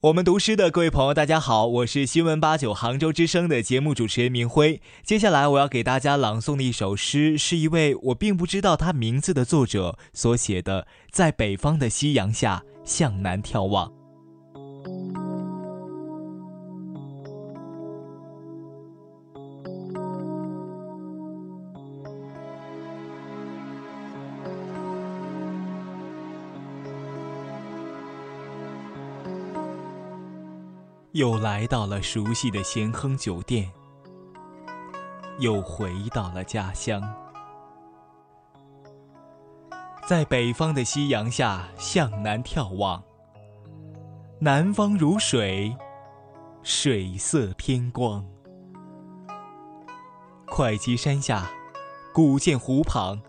我们读诗的各位朋友，大家好，我是新闻八九杭州之声的节目主持人明辉。接下来我要给大家朗诵的一首诗，是一位我并不知道他名字的作者所写的，《在北方的夕阳下向南眺望》。又来到了熟悉的咸亨酒店，又回到了家乡，在北方的夕阳下向南眺望。南方如水，水色天光。会稽山下，古建湖旁，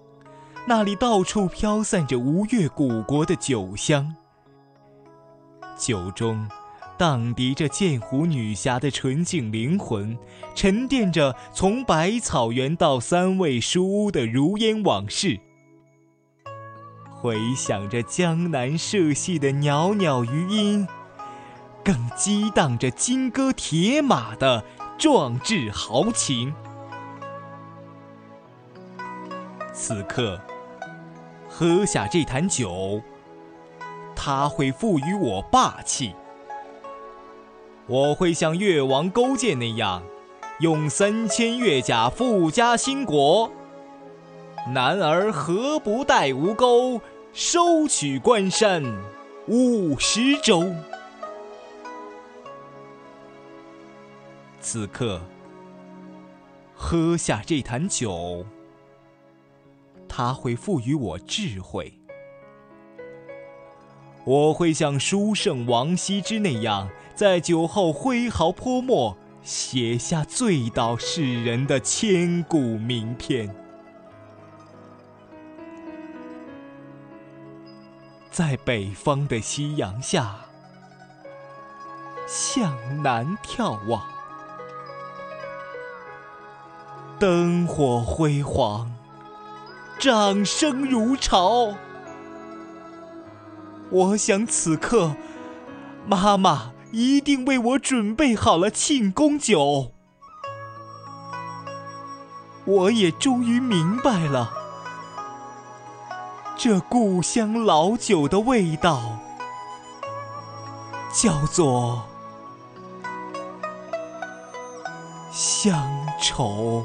那里到处飘散着吴越古国的酒香，酒中。荡涤着剑湖女侠的纯净灵魂，沉淀着从百草园到三味书屋的如烟往事，回想着江南社戏的袅袅余音，更激荡着金戈铁马的壮志豪情。此刻，喝下这坛酒，它会赋予我霸气。我会像越王勾践那样，用三千越甲富家兴国。男儿何不带吴钩，收取关山五十州？此刻，喝下这坛酒，它会赋予我智慧。我会像书圣王羲之那样。在酒后挥毫泼墨，写下醉倒世人的千古名篇。在北方的夕阳下，向南眺望，灯火辉煌，掌声如潮。我想此刻，妈妈。一定为我准备好了庆功酒。我也终于明白了，这故乡老酒的味道，叫做乡愁。